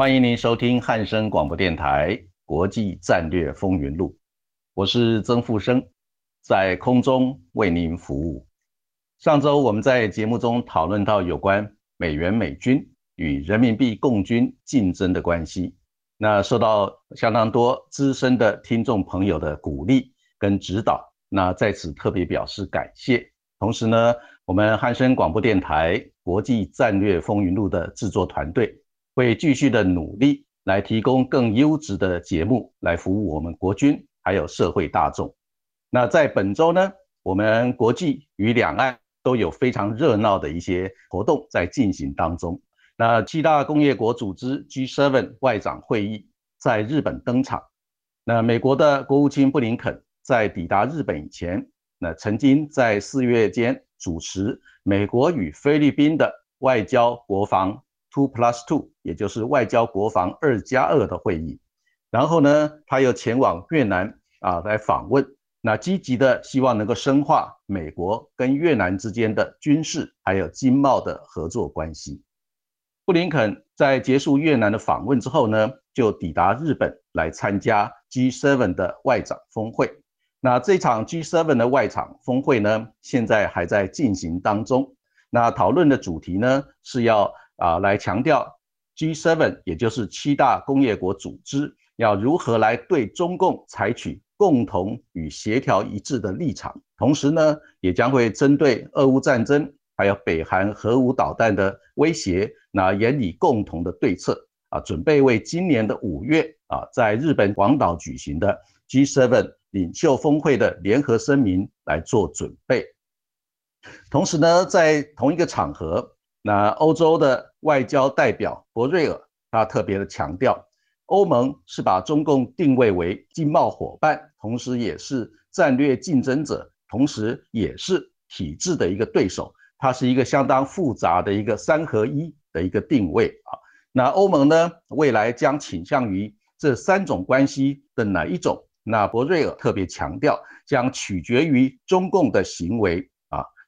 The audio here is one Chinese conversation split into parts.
欢迎您收听汉声广播电台《国际战略风云录》，我是曾富生，在空中为您服务。上周我们在节目中讨论到有关美元美军与人民币共军竞争的关系，那受到相当多资深的听众朋友的鼓励跟指导，那在此特别表示感谢。同时呢，我们汉声广播电台《国际战略风云录》的制作团队。会继续的努力来提供更优质的节目，来服务我们国军还有社会大众。那在本周呢，我们国际与两岸都有非常热闹的一些活动在进行当中。那七大工业国组织 G7 外长会议在日本登场。那美国的国务卿布林肯在抵达日本以前，那曾经在四月间主持美国与菲律宾的外交国防。Two plus two，也就是外交国防二加二的会议，然后呢，他又前往越南啊来访问，那积极的希望能够深化美国跟越南之间的军事还有经贸的合作关系。布林肯在结束越南的访问之后呢，就抵达日本来参加 G7 的外长峰会。那这场 G7 的外长峰会呢，现在还在进行当中。那讨论的主题呢，是要。啊，来强调 G7，也就是七大工业国组织，要如何来对中共采取共同与协调一致的立场。同时呢，也将会针对俄乌战争，还有北韩核武导弹的威胁，那严拟共同的对策。啊，准备为今年的五月啊，在日本广岛举行的 G7 领袖峰会的联合声明来做准备。同时呢，在同一个场合。那欧洲的外交代表博瑞尔，他特别的强调，欧盟是把中共定位为经贸伙伴，同时也是战略竞争者，同时也是体制的一个对手。它是一个相当复杂的一个三合一的一个定位啊。那欧盟呢，未来将倾向于这三种关系的哪一种？那博瑞尔特别强调，将取决于中共的行为。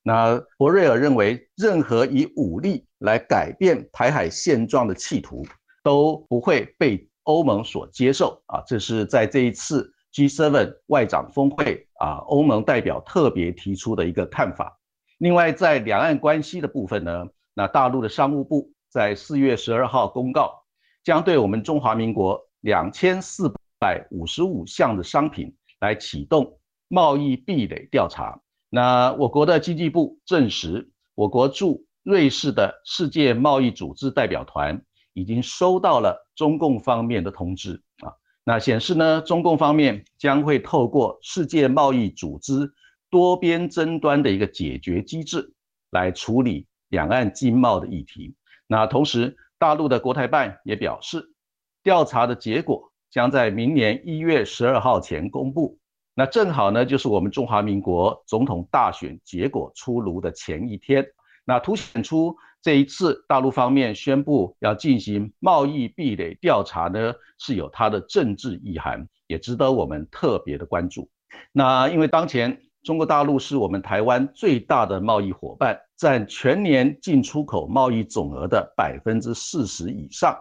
那博瑞尔认为，任何以武力来改变台海现状的企图都不会被欧盟所接受啊！这是在这一次 G7 外长峰会啊，欧盟代表特别提出的一个看法。另外，在两岸关系的部分呢，那大陆的商务部在四月十二号公告，将对我们中华民国两千四百五十五项的商品来启动贸易壁垒调查。那我国的经济部证实，我国驻瑞士的世界贸易组织代表团已经收到了中共方面的通知啊。那显示呢，中共方面将会透过世界贸易组织多边争端的一个解决机制来处理两岸经贸的议题。那同时，大陆的国台办也表示，调查的结果将在明年一月十二号前公布。那正好呢，就是我们中华民国总统大选结果出炉的前一天，那凸显出这一次大陆方面宣布要进行贸易壁垒调查呢，是有它的政治意涵，也值得我们特别的关注。那因为当前中国大陆是我们台湾最大的贸易伙伴，占全年进出口贸易总额的百分之四十以上，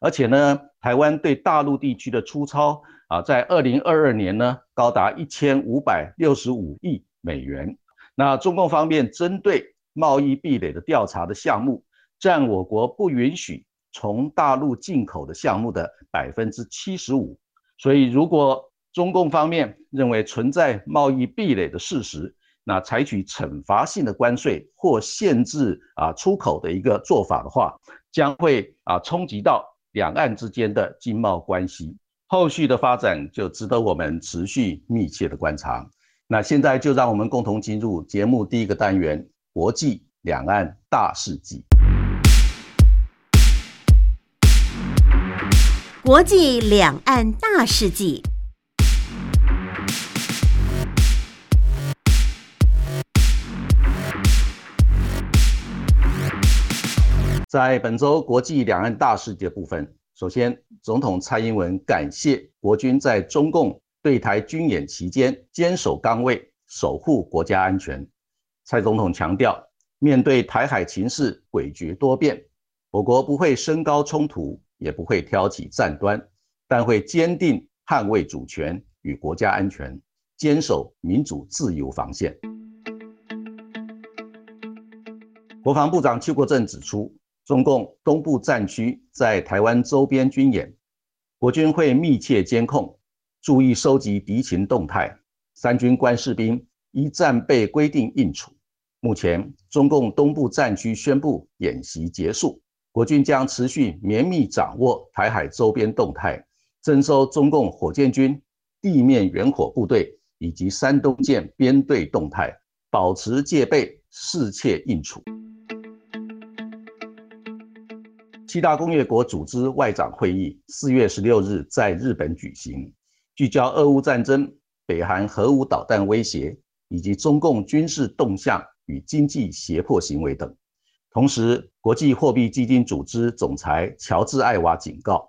而且呢，台湾对大陆地区的出超。啊，在二零二二年呢，高达一千五百六十五亿美元。那中共方面针对贸易壁垒的调查的项目，占我国不允许从大陆进口的项目的百分之七十五。所以，如果中共方面认为存在贸易壁垒的事实，那采取惩罚性的关税或限制啊出口的一个做法的话，将会啊冲击到两岸之间的经贸关系，后续的发展就值得我们持续密切的观察。那现在就让我们共同进入节目第一个单元——国际两岸大事记。国际两岸大事记。在本周国际两岸大事记的部分，首先，总统蔡英文感谢国军在中共对台军演期间坚守岗位，守护国家安全。蔡总统强调，面对台海情势诡谲多变，我国不会升高冲突，也不会挑起战端，但会坚定捍卫主权与国家安全，坚守民主自由防线。国防部长邱国正指出。中共东部战区在台湾周边军演，国军会密切监控，注意收集敌情动态。三军官士兵依战备规定应处。目前，中共东部战区宣布演习结束，国军将持续绵密掌握台海周边动态，征收中共火箭军地面远火部队以及山东舰编队动态，保持戒备，适切应处。七大工业国组织外长会议四月十六日在日本举行，聚焦俄乌战争、北韩核武导弹威胁以及中共军事动向与经济胁迫行为等。同时，国际货币基金组织总裁乔治·艾娃警告，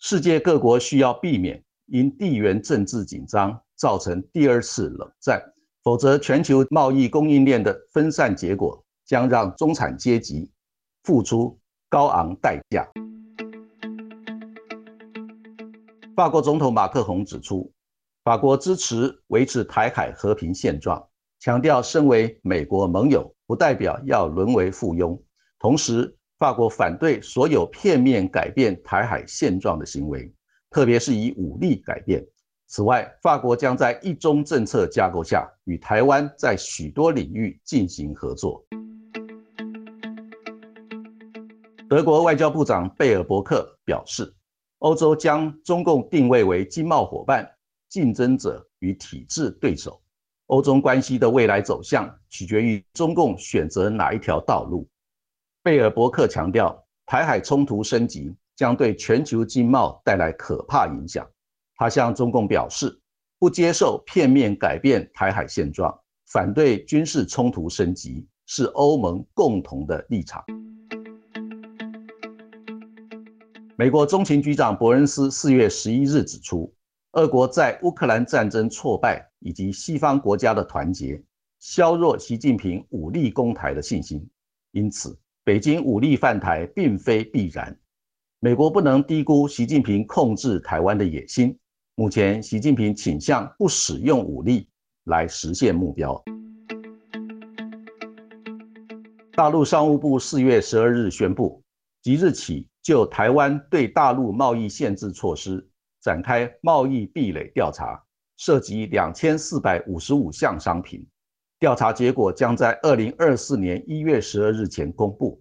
世界各国需要避免因地缘政治紧张造成第二次冷战，否则全球贸易供应链的分散结果将让中产阶级付出。高昂代价。法国总统马克龙指出，法国支持维持台海和平现状，强调身为美国盟友不代表要沦为附庸。同时，法国反对所有片面改变台海现状的行为，特别是以武力改变。此外，法国将在一中政策架构下与台湾在许多领域进行合作。德国外交部长贝尔伯克表示，欧洲将中共定位为经贸伙伴、竞争者与体制对手。欧中关系的未来走向取决于中共选择哪一条道路。贝尔伯克强调，台海冲突升级将对全球经贸带来可怕影响。他向中共表示，不接受片面改变台海现状，反对军事冲突升级，是欧盟共同的立场。美国中情局长伯恩斯四月十一日指出，俄国在乌克兰战争挫败以及西方国家的团结，削弱习近平武力攻台的信心。因此，北京武力犯台并非必然。美国不能低估习近平控制台湾的野心。目前，习近平倾向不使用武力来实现目标。大陆商务部四月十二日宣布，即日起。就台湾对大陆贸易限制措施展开贸易壁垒调查，涉及两千四百五十五项商品。调查结果将在二零二四年一月十二日前公布。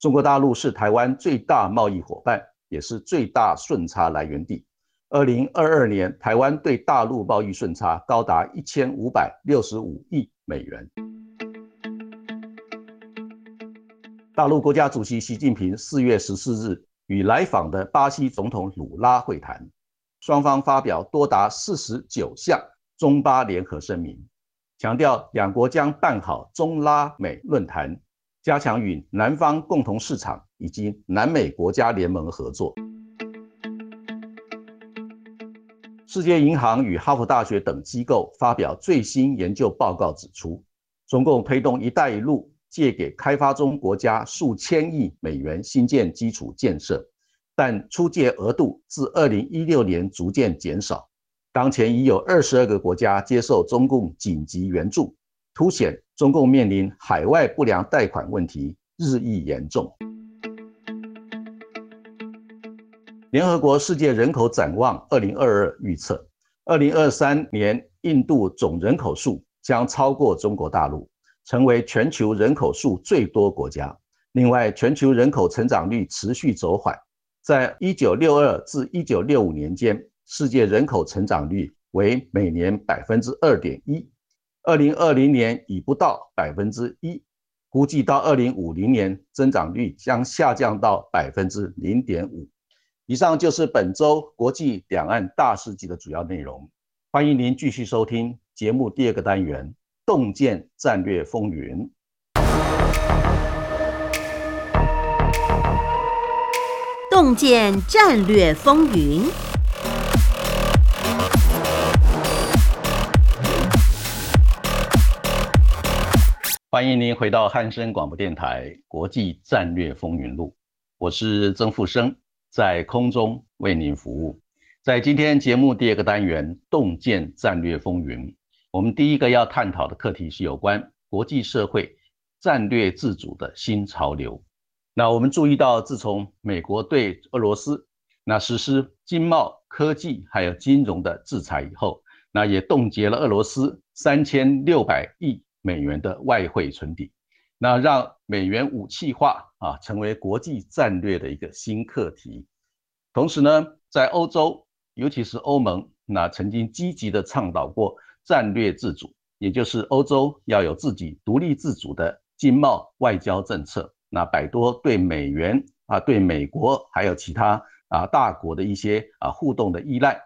中国大陆是台湾最大贸易伙伴，也是最大顺差来源地。二零二二年，台湾对大陆贸易顺差高达一千五百六十五亿美元。大陆国家主席习近平四月十四日与来访的巴西总统鲁拉会谈，双方发表多达四十九项中巴联合声明，强调两国将办好中拉美论坛，加强与南方共同市场以及南美国家联盟合作。世界银行与哈佛大学等机构发表最新研究报告指出，中共推动“一带一路”。借给开发中国家数千亿美元新建基础建设，但出借额度自二零一六年逐渐减少。当前已有二十二个国家接受中共紧急援助，凸显中共面临海外不良贷款问题日益严重。联合国世界人口展望二零二二预测，二零二三年印度总人口数将超过中国大陆。成为全球人口数最多国家。另外，全球人口成长率持续走缓，在一九六二至一九六五年间，世界人口成长率为每年百分之二点一，二零二零年已不到百分之一，估计到二零五零年增长率将下降到百分之零点五。以上就是本周国际两岸大事记的主要内容。欢迎您继续收听节目第二个单元《洞见战略风云》。洞见战略风云，欢迎您回到汉声广播电台《国际战略风云录》，我是曾富生，在空中为您服务。在今天节目第二个单元《洞见战略风云》，我们第一个要探讨的课题是有关国际社会战略自主的新潮流。那我们注意到，自从美国对俄罗斯那实施经贸、科技还有金融的制裁以后，那也冻结了俄罗斯三千六百亿美元的外汇存底，那让美元武器化啊成为国际战略的一个新课题。同时呢，在欧洲。尤其是欧盟，那曾经积极的倡导过战略自主，也就是欧洲要有自己独立自主的经贸外交政策，那摆脱对美元啊、对美国还有其他啊大国的一些啊互动的依赖。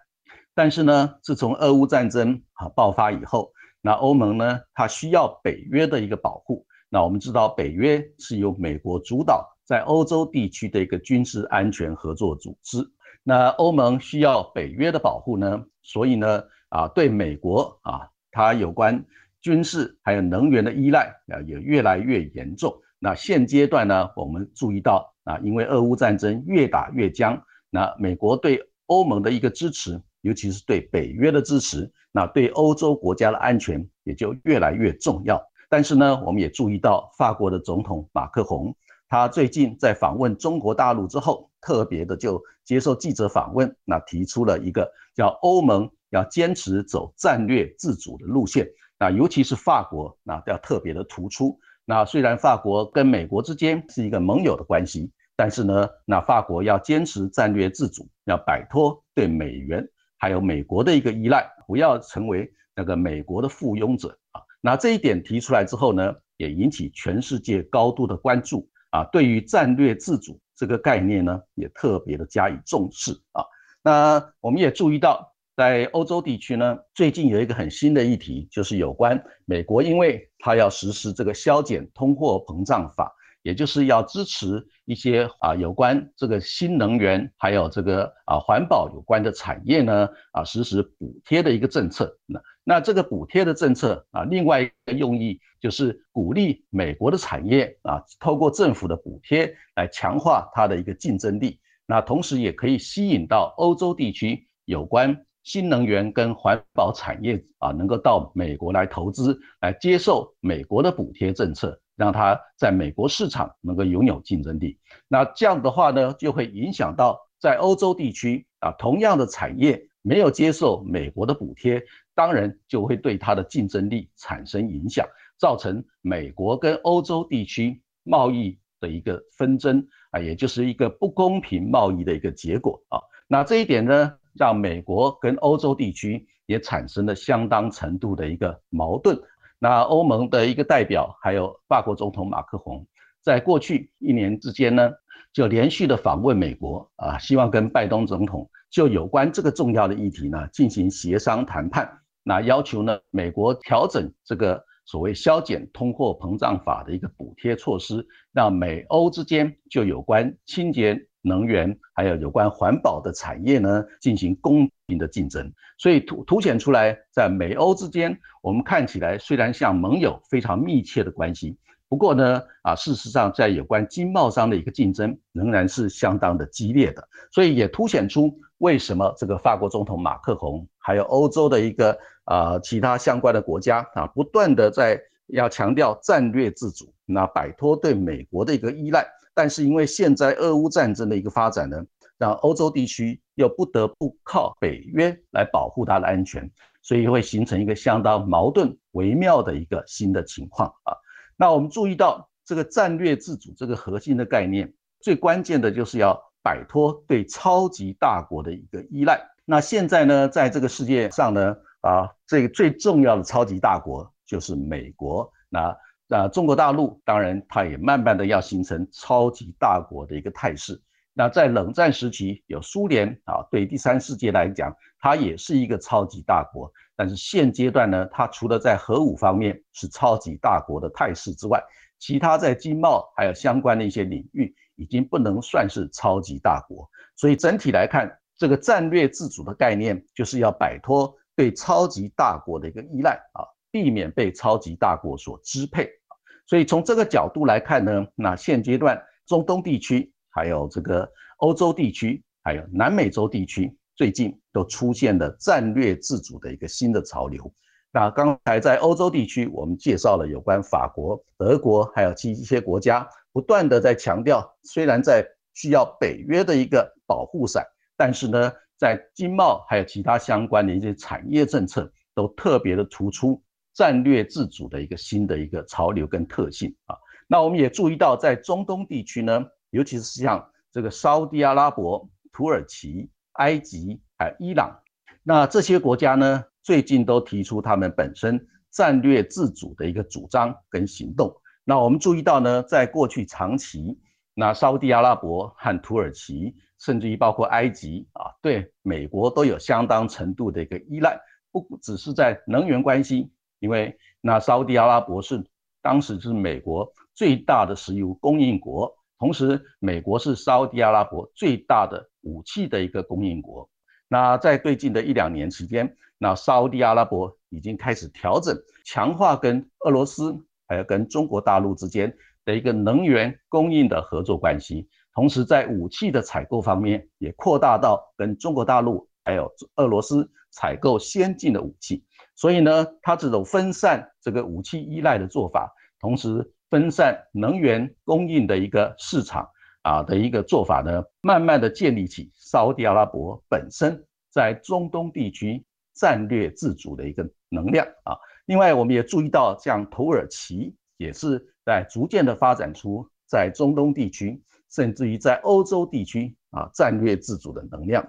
但是呢，自从俄乌战争啊爆发以后，那欧盟呢，它需要北约的一个保护。那我们知道，北约是由美国主导，在欧洲地区的一个军事安全合作组织。那欧盟需要北约的保护呢，所以呢，啊，对美国啊，它有关军事还有能源的依赖啊，也越来越严重。那现阶段呢，我们注意到啊，因为俄乌战争越打越僵，那美国对欧盟的一个支持，尤其是对北约的支持，那对欧洲国家的安全也就越来越重要。但是呢，我们也注意到法国的总统马克宏。他最近在访问中国大陆之后，特别的就接受记者访问，那提出了一个叫欧盟要坚持走战略自主的路线，那尤其是法国，那要特别的突出。那虽然法国跟美国之间是一个盟友的关系，但是呢，那法国要坚持战略自主，要摆脱对美元还有美国的一个依赖，不要成为那个美国的附庸者啊。那这一点提出来之后呢，也引起全世界高度的关注。啊，对于战略自主这个概念呢，也特别的加以重视啊。那我们也注意到，在欧洲地区呢，最近有一个很新的议题，就是有关美国，因为它要实施这个削减通货膨胀法，也就是要支持一些啊有关这个新能源还有这个啊环保有关的产业呢啊实施补贴的一个政策。那那这个补贴的政策啊，另外一个用意。就是鼓励美国的产业啊，透过政府的补贴来强化它的一个竞争力。那同时也可以吸引到欧洲地区有关新能源跟环保产业啊，能够到美国来投资，来接受美国的补贴政策，让它在美国市场能够拥有竞争力。那这样的话呢，就会影响到在欧洲地区啊，同样的产业没有接受美国的补贴，当然就会对它的竞争力产生影响。造成美国跟欧洲地区贸易的一个纷争啊，也就是一个不公平贸易的一个结果啊。那这一点呢，让美国跟欧洲地区也产生了相当程度的一个矛盾。那欧盟的一个代表，还有法国总统马克宏，在过去一年之间呢，就连续的访问美国啊，希望跟拜登总统就有关这个重要的议题呢进行协商谈判。那要求呢，美国调整这个。所谓削减通货膨胀法的一个补贴措施，让美欧之间就有关清洁能源还有有关环保的产业呢进行公平的竞争。所以凸凸显出来，在美欧之间，我们看起来虽然像盟友非常密切的关系，不过呢，啊，事实上在有关经贸上的一个竞争仍然是相当的激烈的。所以也凸显出为什么这个法国总统马克宏还有欧洲的一个。啊，其他相关的国家啊，不断的在要强调战略自主，那摆脱对美国的一个依赖。但是因为现在俄乌战争的一个发展呢，让欧洲地区又不得不靠北约来保护它的安全，所以会形成一个相当矛盾微妙的一个新的情况啊。那我们注意到这个战略自主这个核心的概念，最关键的就是要摆脱对超级大国的一个依赖。那现在呢，在这个世界上呢，啊，这个最重要的超级大国就是美国。那那中国大陆当然它也慢慢的要形成超级大国的一个态势。那在冷战时期有苏联啊，对第三世界来讲，它也是一个超级大国。但是现阶段呢，它除了在核武方面是超级大国的态势之外，其他在经贸还有相关的一些领域，已经不能算是超级大国。所以整体来看，这个战略自主的概念，就是要摆脱对超级大国的一个依赖啊，避免被超级大国所支配。所以从这个角度来看呢，那现阶段中东地区、还有这个欧洲地区、还有南美洲地区，最近都出现了战略自主的一个新的潮流。那刚才在欧洲地区，我们介绍了有关法国、德国，还有其一些国家，不断的在强调，虽然在需要北约的一个保护伞，但是呢，在经贸还有其他相关的一些产业政策，都特别的突出战略自主的一个新的一个潮流跟特性啊。那我们也注意到，在中东地区呢，尤其是像这个沙地阿拉伯、土耳其、埃及还有伊朗，那这些国家呢？最近都提出他们本身战略自主的一个主张跟行动。那我们注意到呢，在过去长期，那沙地阿拉伯和土耳其，甚至于包括埃及啊，对美国都有相当程度的一个依赖，不只是在能源关系，因为那沙地阿拉伯是当时是美国最大的石油供应国，同时美国是沙地阿拉伯最大的武器的一个供应国。那在最近的一两年时间，那沙地阿拉伯已经开始调整、强化跟俄罗斯还有跟中国大陆之间的一个能源供应的合作关系，同时在武器的采购方面也扩大到跟中国大陆还有俄罗斯采购先进的武器。所以呢，它这种分散这个武器依赖的做法，同时分散能源供应的一个市场啊的一个做法呢，慢慢的建立起沙地阿拉伯本身在中东地区。战略自主的一个能量啊，另外我们也注意到，像土耳其也是在逐渐的发展出在中东地区，甚至于在欧洲地区啊战略自主的能量。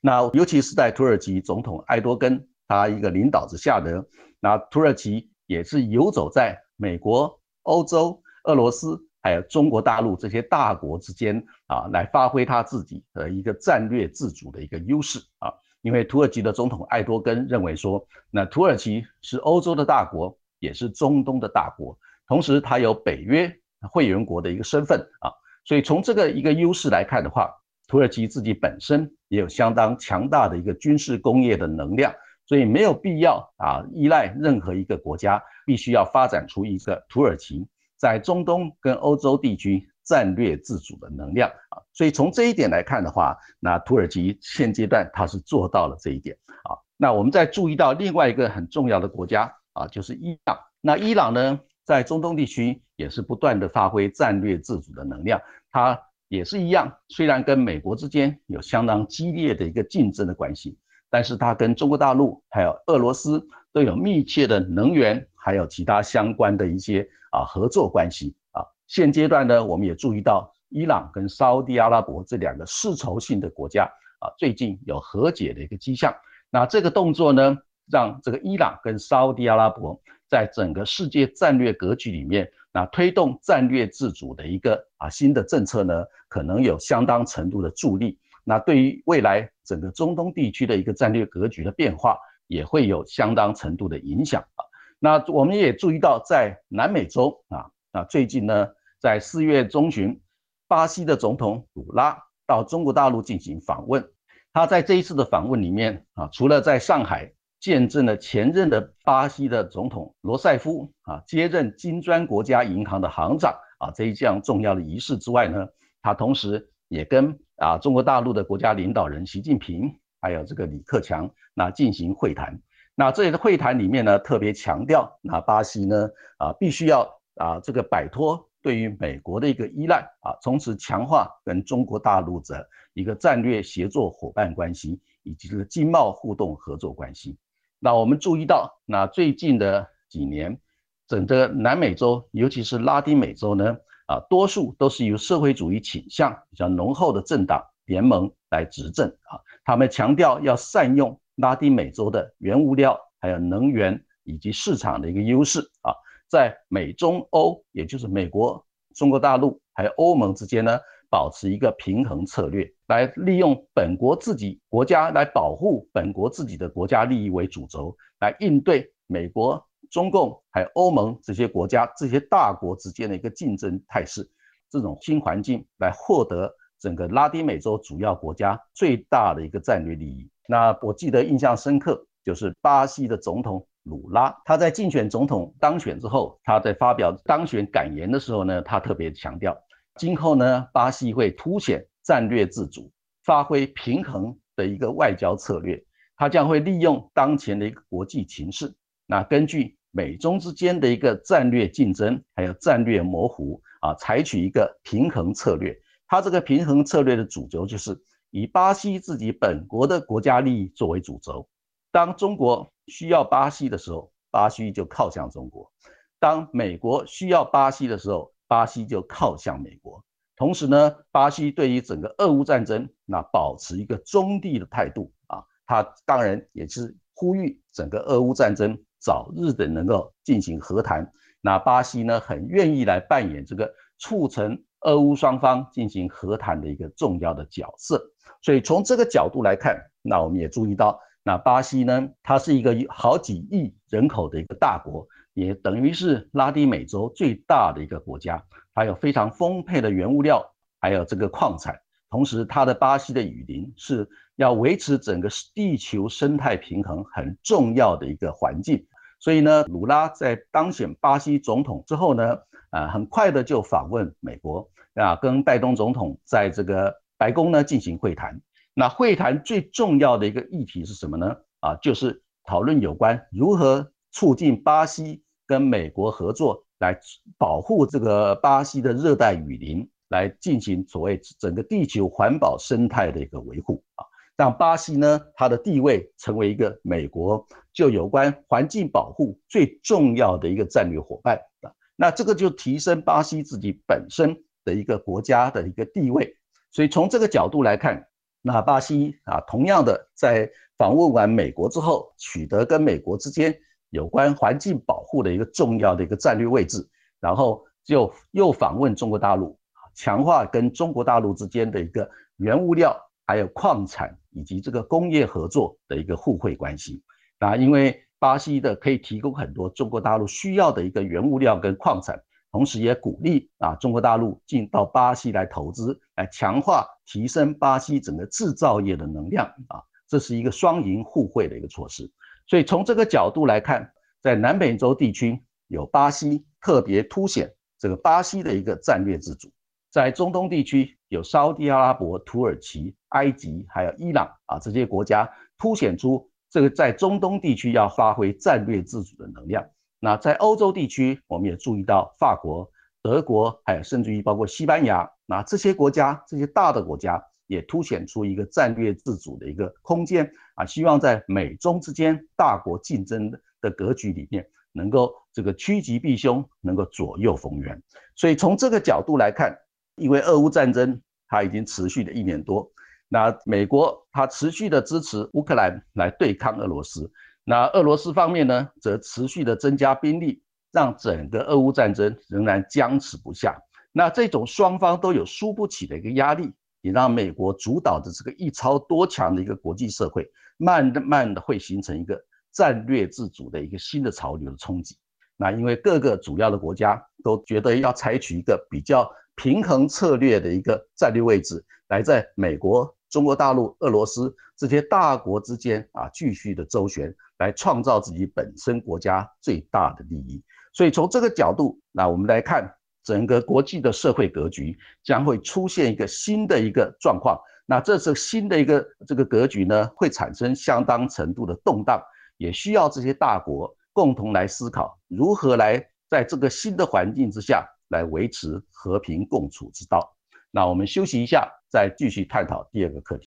那尤其是在土耳其总统埃多根他一个领导之下的，那土耳其也是游走在美国、欧洲、俄罗斯还有中国大陆这些大国之间啊，来发挥他自己的一个战略自主的一个优势啊。因为土耳其的总统艾多根认为说，那土耳其是欧洲的大国，也是中东的大国，同时它有北约会员国的一个身份啊，所以从这个一个优势来看的话，土耳其自己本身也有相当强大的一个军事工业的能量，所以没有必要啊依赖任何一个国家，必须要发展出一个土耳其在中东跟欧洲地区。战略自主的能量啊，所以从这一点来看的话，那土耳其现阶段它是做到了这一点啊。那我们再注意到另外一个很重要的国家啊，就是伊朗。那伊朗呢，在中东地区也是不断的发挥战略自主的能量，它也是一样，虽然跟美国之间有相当激烈的一个竞争的关系，但是它跟中国大陆还有俄罗斯都有密切的能源还有其他相关的一些啊合作关系啊。现阶段呢，我们也注意到伊朗跟沙地阿拉伯这两个世仇性的国家啊，最近有和解的一个迹象。那这个动作呢，让这个伊朗跟沙地阿拉伯在整个世界战略格局里面，那推动战略自主的一个啊新的政策呢，可能有相当程度的助力。那对于未来整个中东地区的一个战略格局的变化，也会有相当程度的影响啊。那我们也注意到，在南美洲啊，那最近呢。在四月中旬，巴西的总统鲁拉到中国大陆进行访问。他在这一次的访问里面啊，除了在上海见证了前任的巴西的总统罗塞夫啊接任金砖国家银行的行长啊这一项重要的仪式之外呢，他同时也跟啊中国大陆的国家领导人习近平还有这个李克强那进行会谈。那这里的会谈里面呢，特别强调那巴西呢啊必须要啊这个摆脱。对于美国的一个依赖啊，从此强化跟中国大陆的一个战略协作伙伴关系，以及这个经贸互动合作关系。那我们注意到，那最近的几年，整个南美洲，尤其是拉丁美洲呢，啊，多数都是由社会主义倾向比较浓厚的政党联盟来执政啊。他们强调要善用拉丁美洲的原物料、还有能源以及市场的一个优势啊，在美中欧，也就是美国、中国大陆还有欧盟之间呢，保持一个平衡策略，来利用本国自己国家来保护本国自己的国家利益为主轴，来应对美国。中共还有欧盟这些国家、这些大国之间的一个竞争态势，这种新环境来获得整个拉丁美洲主要国家最大的一个战略利益。那我记得印象深刻，就是巴西的总统鲁拉，他在竞选总统当选之后，他在发表当选感言的时候呢，他特别强调，今后呢，巴西会凸显战略自主，发挥平衡的一个外交策略，他将会利用当前的一个国际形势，那根据。美中之间的一个战略竞争，还有战略模糊啊，采取一个平衡策略。它这个平衡策略的主轴就是以巴西自己本国的国家利益作为主轴。当中国需要巴西的时候，巴西就靠向中国；当美国需要巴西的时候，巴西就靠向美国。同时呢，巴西对于整个俄乌战争那保持一个中立的态度啊，它当然也是呼吁整个俄乌战争。早日的能够进行和谈，那巴西呢很愿意来扮演这个促成俄乌双方进行和谈的一个重要的角色。所以从这个角度来看，那我们也注意到，那巴西呢，它是一个好几亿人口的一个大国，也等于是拉丁美洲最大的一个国家，它有非常丰沛的原物料，还有这个矿产。同时，它的巴西的雨林是要维持整个地球生态平衡很重要的一个环境。所以呢，鲁拉在当选巴西总统之后呢，啊，很快的就访问美国，啊，跟拜登总统在这个白宫呢进行会谈。那会谈最重要的一个议题是什么呢？啊，就是讨论有关如何促进巴西跟美国合作，来保护这个巴西的热带雨林。来进行所谓整个地球环保生态的一个维护啊，让巴西呢，它的地位成为一个美国就有关环境保护最重要的一个战略伙伴啊，那这个就提升巴西自己本身的一个国家的一个地位。所以从这个角度来看，那巴西啊，同样的在访问完美国之后，取得跟美国之间有关环境保护的一个重要的一个战略位置，然后就又访问中国大陆。强化跟中国大陆之间的一个原物料、还有矿产以及这个工业合作的一个互惠关系。那因为巴西的可以提供很多中国大陆需要的一个原物料跟矿产，同时也鼓励啊中国大陆进到巴西来投资，来强化提升巴西整个制造业的能量啊，这是一个双赢互惠的一个措施。所以从这个角度来看，在南美洲地区有巴西特别凸显这个巴西的一个战略自主。在中东地区，有沙地阿拉伯、土耳其、埃及，还有伊朗啊，这些国家凸显出这个在中东地区要发挥战略自主的能量。那在欧洲地区，我们也注意到法国、德国，还有甚至于包括西班牙，那这些国家这些大的国家也凸显出一个战略自主的一个空间啊，希望在美中之间大国竞争的格局里面，能够这个趋吉避凶，能够左右逢源。所以从这个角度来看。因为俄乌战争它已经持续了一年多，那美国它持续的支持乌克兰来对抗俄罗斯，那俄罗斯方面呢，则持续的增加兵力，让整个俄乌战争仍然僵持不下。那这种双方都有输不起的一个压力，也让美国主导的这个一超多强的一个国际社会，慢慢的会形成一个战略自主的一个新的潮流的冲击。那因为各个主要的国家都觉得要采取一个比较。平衡策略的一个战略位置，来在美国、中国大陆、俄罗斯这些大国之间啊，继续的周旋，来创造自己本身国家最大的利益。所以从这个角度，那我们来看整个国际的社会格局将会出现一个新的一个状况。那这是新的一个这个格局呢，会产生相当程度的动荡，也需要这些大国共同来思考如何来在这个新的环境之下。来维持和平共处之道。那我们休息一下，再继续探讨第二个课题。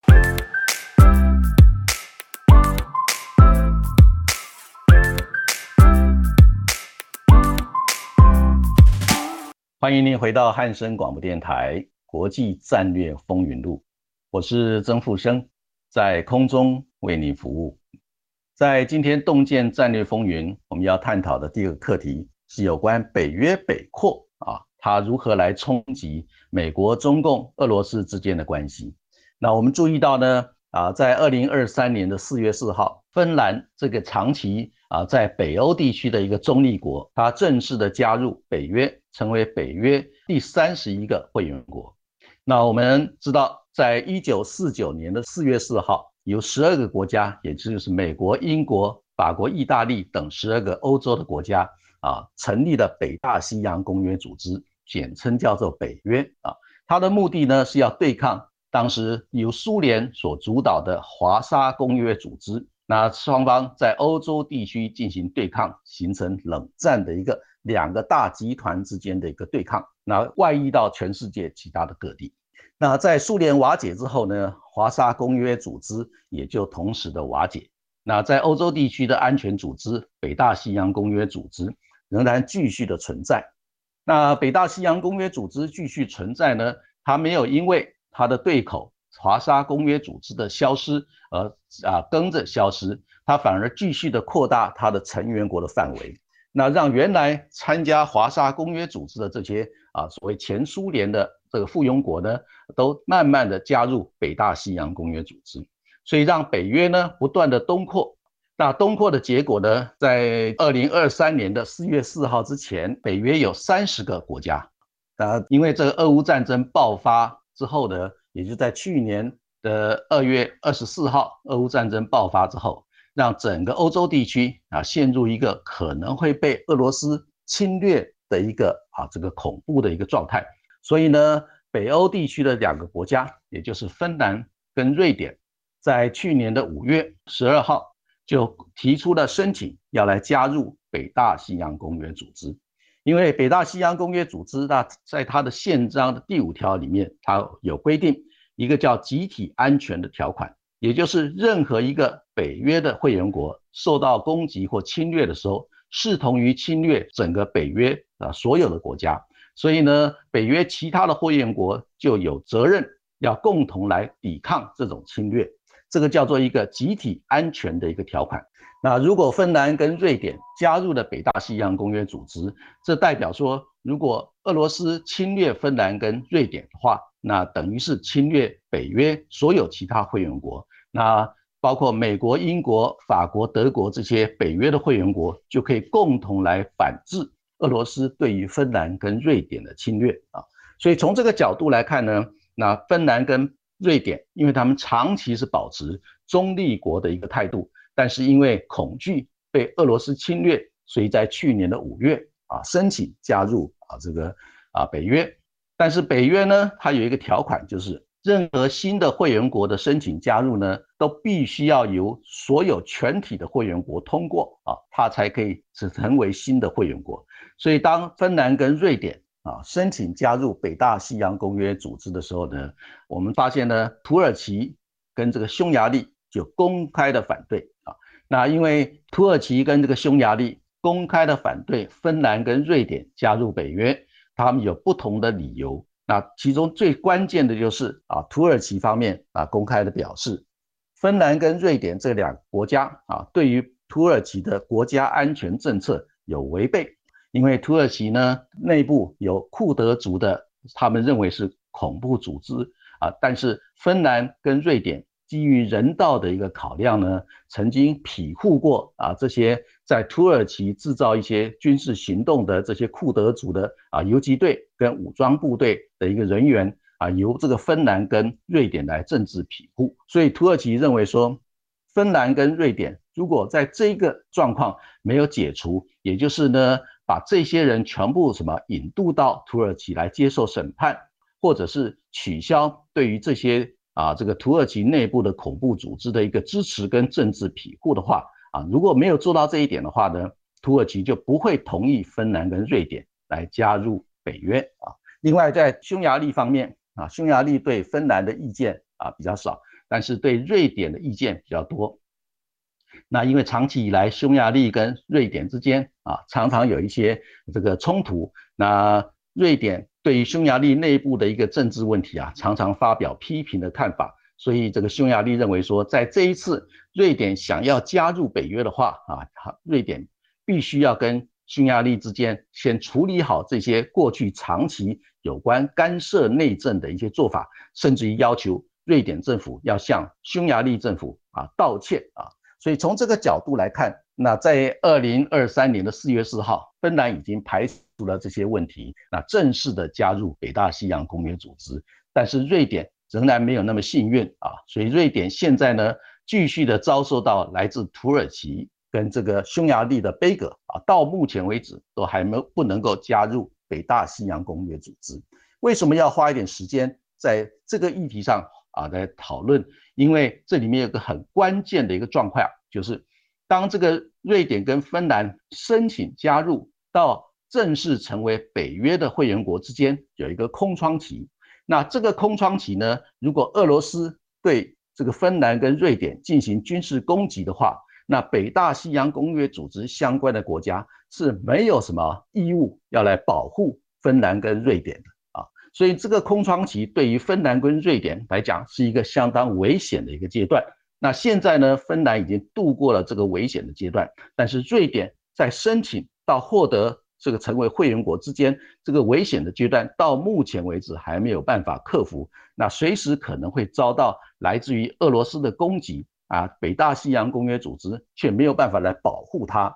欢迎您回到汉声广播电台国际战略风云录，我是曾富生，在空中为您服务。在今天洞见战略风云，我们要探讨的第二个课题是有关北约北扩啊，它如何来冲击美国、中共、俄罗斯之间的关系？那我们注意到呢，啊，在二零二三年的四月四号，芬兰这个长期啊在北欧地区的一个中立国，它正式的加入北约。成为北约第三十一个会员国。那我们知道，在一九四九年的四月四号，有十二个国家，也就是美国、英国、法国、意大利等十二个欧洲的国家啊，成立了北大西洋公约组织，简称叫做北约啊。它的目的呢，是要对抗当时由苏联所主导的华沙公约组织。那双方在欧洲地区进行对抗，形成冷战的一个。两个大集团之间的一个对抗，那外溢到全世界其他的各地。那在苏联瓦解之后呢，华沙公约组织也就同时的瓦解。那在欧洲地区的安全组织北大西洋公约组织仍然继续的存在。那北大西洋公约组织继续存在呢，它没有因为它的对口华沙公约组织的消失而啊跟着消失，它反而继续的扩大它的成员国的范围。那让原来参加华沙公约组织的这些啊，所谓前苏联的这个附庸国呢，都慢慢的加入北大西洋公约组织，所以让北约呢不断的东扩。那东扩的结果呢，在二零二三年的四月四号之前，北约有三十个国家。啊，因为这个俄乌战争爆发之后呢，也就在去年的二月二十四号，俄乌战争爆发之后。让整个欧洲地区啊陷入一个可能会被俄罗斯侵略的一个啊这个恐怖的一个状态，所以呢，北欧地区的两个国家，也就是芬兰跟瑞典，在去年的五月十二号就提出了申请，要来加入北大西洋公约组织。因为北大西洋公约组织，那在它的宪章的第五条里面，它有规定一个叫集体安全的条款。也就是任何一个北约的会员国受到攻击或侵略的时候，视同于侵略整个北约啊所有的国家。所以呢，北约其他的会员国就有责任要共同来抵抗这种侵略。这个叫做一个集体安全的一个条款。那如果芬兰跟瑞典加入了北大西洋公约组织，这代表说，如果俄罗斯侵略芬兰跟瑞典的话，那等于是侵略北约所有其他会员国。那包括美国、英国、法国、德国这些北约的会员国，就可以共同来反制俄罗斯对于芬兰跟瑞典的侵略啊。所以从这个角度来看呢，那芬兰跟瑞典，因为他们长期是保持中立国的一个态度，但是因为恐惧被俄罗斯侵略，所以在去年的五月啊，申请加入啊这个啊北约。但是北约呢，它有一个条款就是。任何新的会员国的申请加入呢，都必须要由所有全体的会员国通过啊，它才可以成为新的会员国。所以，当芬兰跟瑞典啊申请加入北大西洋公约组织的时候呢，我们发现呢，土耳其跟这个匈牙利就公开的反对啊。那因为土耳其跟这个匈牙利公开的反对芬兰跟瑞典加入北约，他们有不同的理由。那其中最关键的就是啊，土耳其方面啊公开的表示，芬兰跟瑞典这两个国家啊，对于土耳其的国家安全政策有违背，因为土耳其呢内部有库德族的，他们认为是恐怖组织啊，但是芬兰跟瑞典。基于人道的一个考量呢，曾经庇护过啊这些在土耳其制造一些军事行动的这些库德族的啊游击队跟武装部队的一个人员啊，由这个芬兰跟瑞典来政治庇护。所以土耳其认为说，芬兰跟瑞典如果在这个状况没有解除，也就是呢把这些人全部什么引渡到土耳其来接受审判，或者是取消对于这些。啊，这个土耳其内部的恐怖组织的一个支持跟政治庇护的话，啊，如果没有做到这一点的话呢，土耳其就不会同意芬兰跟瑞典来加入北约啊。另外，在匈牙利方面啊，匈牙利对芬兰的意见啊比较少，但是对瑞典的意见比较多。那因为长期以来，匈牙利跟瑞典之间啊常常有一些这个冲突，那瑞典对于匈牙利内部的一个政治问题啊，常常发表批评的看法。所以这个匈牙利认为说，在这一次瑞典想要加入北约的话啊，瑞典必须要跟匈牙利之间先处理好这些过去长期有关干涉内政的一些做法，甚至于要求瑞典政府要向匈牙利政府啊道歉啊。所以从这个角度来看，那在二零二三年的四月四号，芬兰已经排除了这些问题，那正式的加入北大西洋公约组织，但是瑞典。仍然没有那么幸运啊，所以瑞典现在呢，继续的遭受到来自土耳其跟这个匈牙利的杯葛啊，到目前为止都还没不能够加入北大西洋公约组织。为什么要花一点时间在这个议题上啊来讨论？因为这里面有个很关键的一个状况，就是当这个瑞典跟芬兰申请加入到正式成为北约的会员国之间有一个空窗期。那这个空窗期呢？如果俄罗斯对这个芬兰跟瑞典进行军事攻击的话，那北大西洋公约组织相关的国家是没有什么义务要来保护芬兰跟瑞典的。所以这个空窗期对于芬兰跟瑞典来讲是一个相当危险的一个阶段。那现在呢，芬兰已经度过了这个危险的阶段，但是瑞典在申请到获得。这个成为会员国之间这个危险的阶段，到目前为止还没有办法克服，那随时可能会遭到来自于俄罗斯的攻击啊！北大西洋公约组织却没有办法来保护它，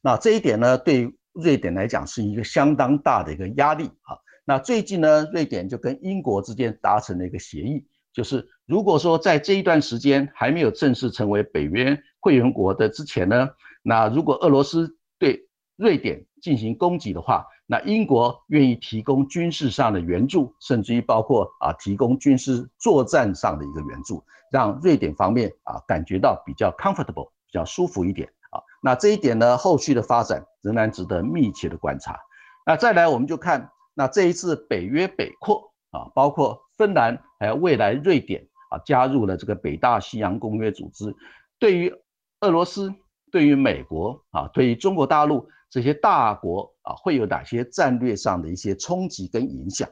那这一点呢，对瑞典来讲是一个相当大的一个压力啊！那最近呢，瑞典就跟英国之间达成了一个协议，就是如果说在这一段时间还没有正式成为北约会员国的之前呢，那如果俄罗斯对瑞典进行攻击的话，那英国愿意提供军事上的援助，甚至于包括啊提供军事作战上的一个援助，让瑞典方面啊感觉到比较 comfortable，比较舒服一点啊。那这一点呢，后续的发展仍然值得密切的观察。那再来，我们就看那这一次北约北扩啊，包括芬兰还有未来瑞典啊加入了这个北大西洋公约组织，对于俄罗斯、对于美国啊、对于中国大陆。这些大国啊，会有哪些战略上的一些冲击跟影响？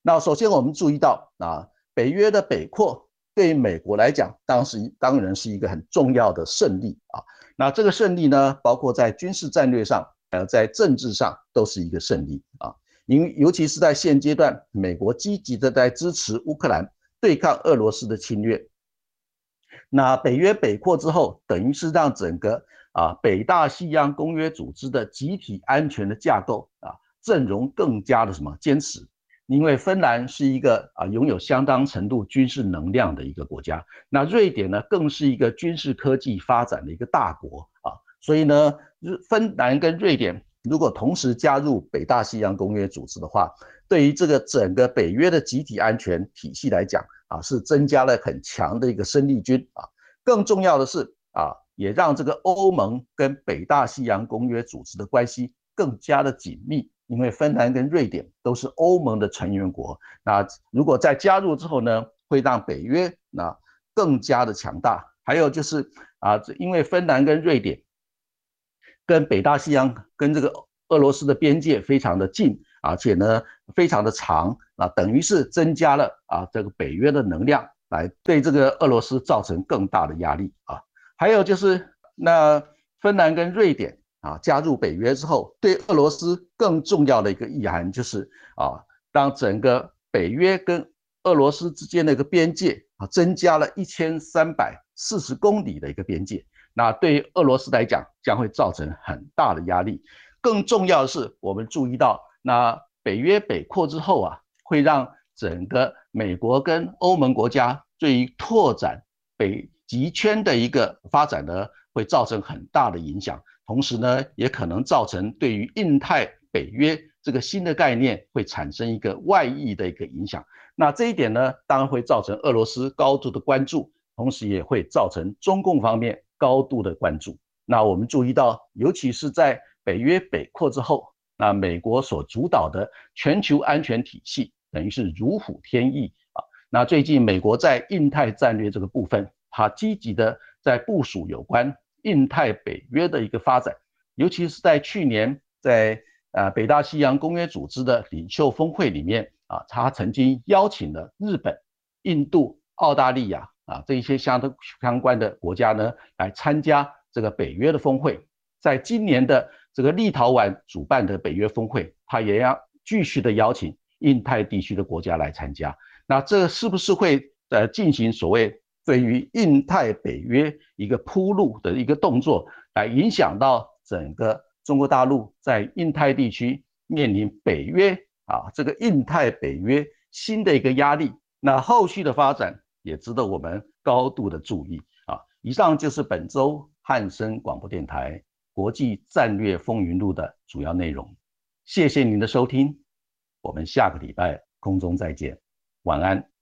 那首先我们注意到啊，北约的北扩对于美国来讲，当时当然是一个很重要的胜利啊。那这个胜利呢，包括在军事战略上，呃，在政治上都是一个胜利啊。因尤其是在现阶段，美国积极的在支持乌克兰对抗俄罗斯的侵略。那北约北扩之后，等于是让整个。啊，北大西洋公约组织的集体安全的架构啊，阵容更加的什么坚持？因为芬兰是一个啊拥有相当程度军事能量的一个国家，那瑞典呢更是一个军事科技发展的一个大国啊，所以呢，芬兰跟瑞典如果同时加入北大西洋公约组织的话，对于这个整个北约的集体安全体系来讲啊，是增加了很强的一个生力军啊。更重要的是啊。也让这个欧盟跟北大西洋公约组织的关系更加的紧密，因为芬兰跟瑞典都是欧盟的成员国。那如果在加入之后呢，会让北约那更加的强大。还有就是啊，因为芬兰跟瑞典跟北大西洋跟这个俄罗斯的边界非常的近，而且呢非常的长啊，等于是增加了啊这个北约的能量，来对这个俄罗斯造成更大的压力啊。还有就是，那芬兰跟瑞典啊加入北约之后，对俄罗斯更重要的一个意涵就是啊，当整个北约跟俄罗斯之间的一个边界啊增加了一千三百四十公里的一个边界，那对于俄罗斯来讲将会造成很大的压力。更重要的是，我们注意到，那北约北扩之后啊，会让整个美国跟欧盟国家对于拓展北。极圈的一个发展呢，会造成很大的影响，同时呢，也可能造成对于印太北约这个新的概念会产生一个外溢的一个影响。那这一点呢，当然会造成俄罗斯高度的关注，同时也会造成中共方面高度的关注。那我们注意到，尤其是在北约北扩之后，那美国所主导的全球安全体系等于是如虎添翼啊。那最近美国在印太战略这个部分。他积极的在部署有关印太北约的一个发展，尤其是在去年，在呃北大西洋公约组织的领袖峰会里面啊，他曾经邀请了日本、印度、澳大利亚啊这一些相的相关的国家呢来参加这个北约的峰会。在今年的这个立陶宛主办的北约峰会，他也要继续的邀请印太地区的国家来参加。那这是不是会呃进行所谓对于印太北约一个铺路的一个动作，来影响到整个中国大陆在印太地区面临北约啊这个印太北约新的一个压力？那后续的发展也值得我们高度的注意啊。以上就是本周汉森广播电台。国际战略风云录的主要内容，谢谢您的收听，我们下个礼拜空中再见，晚安。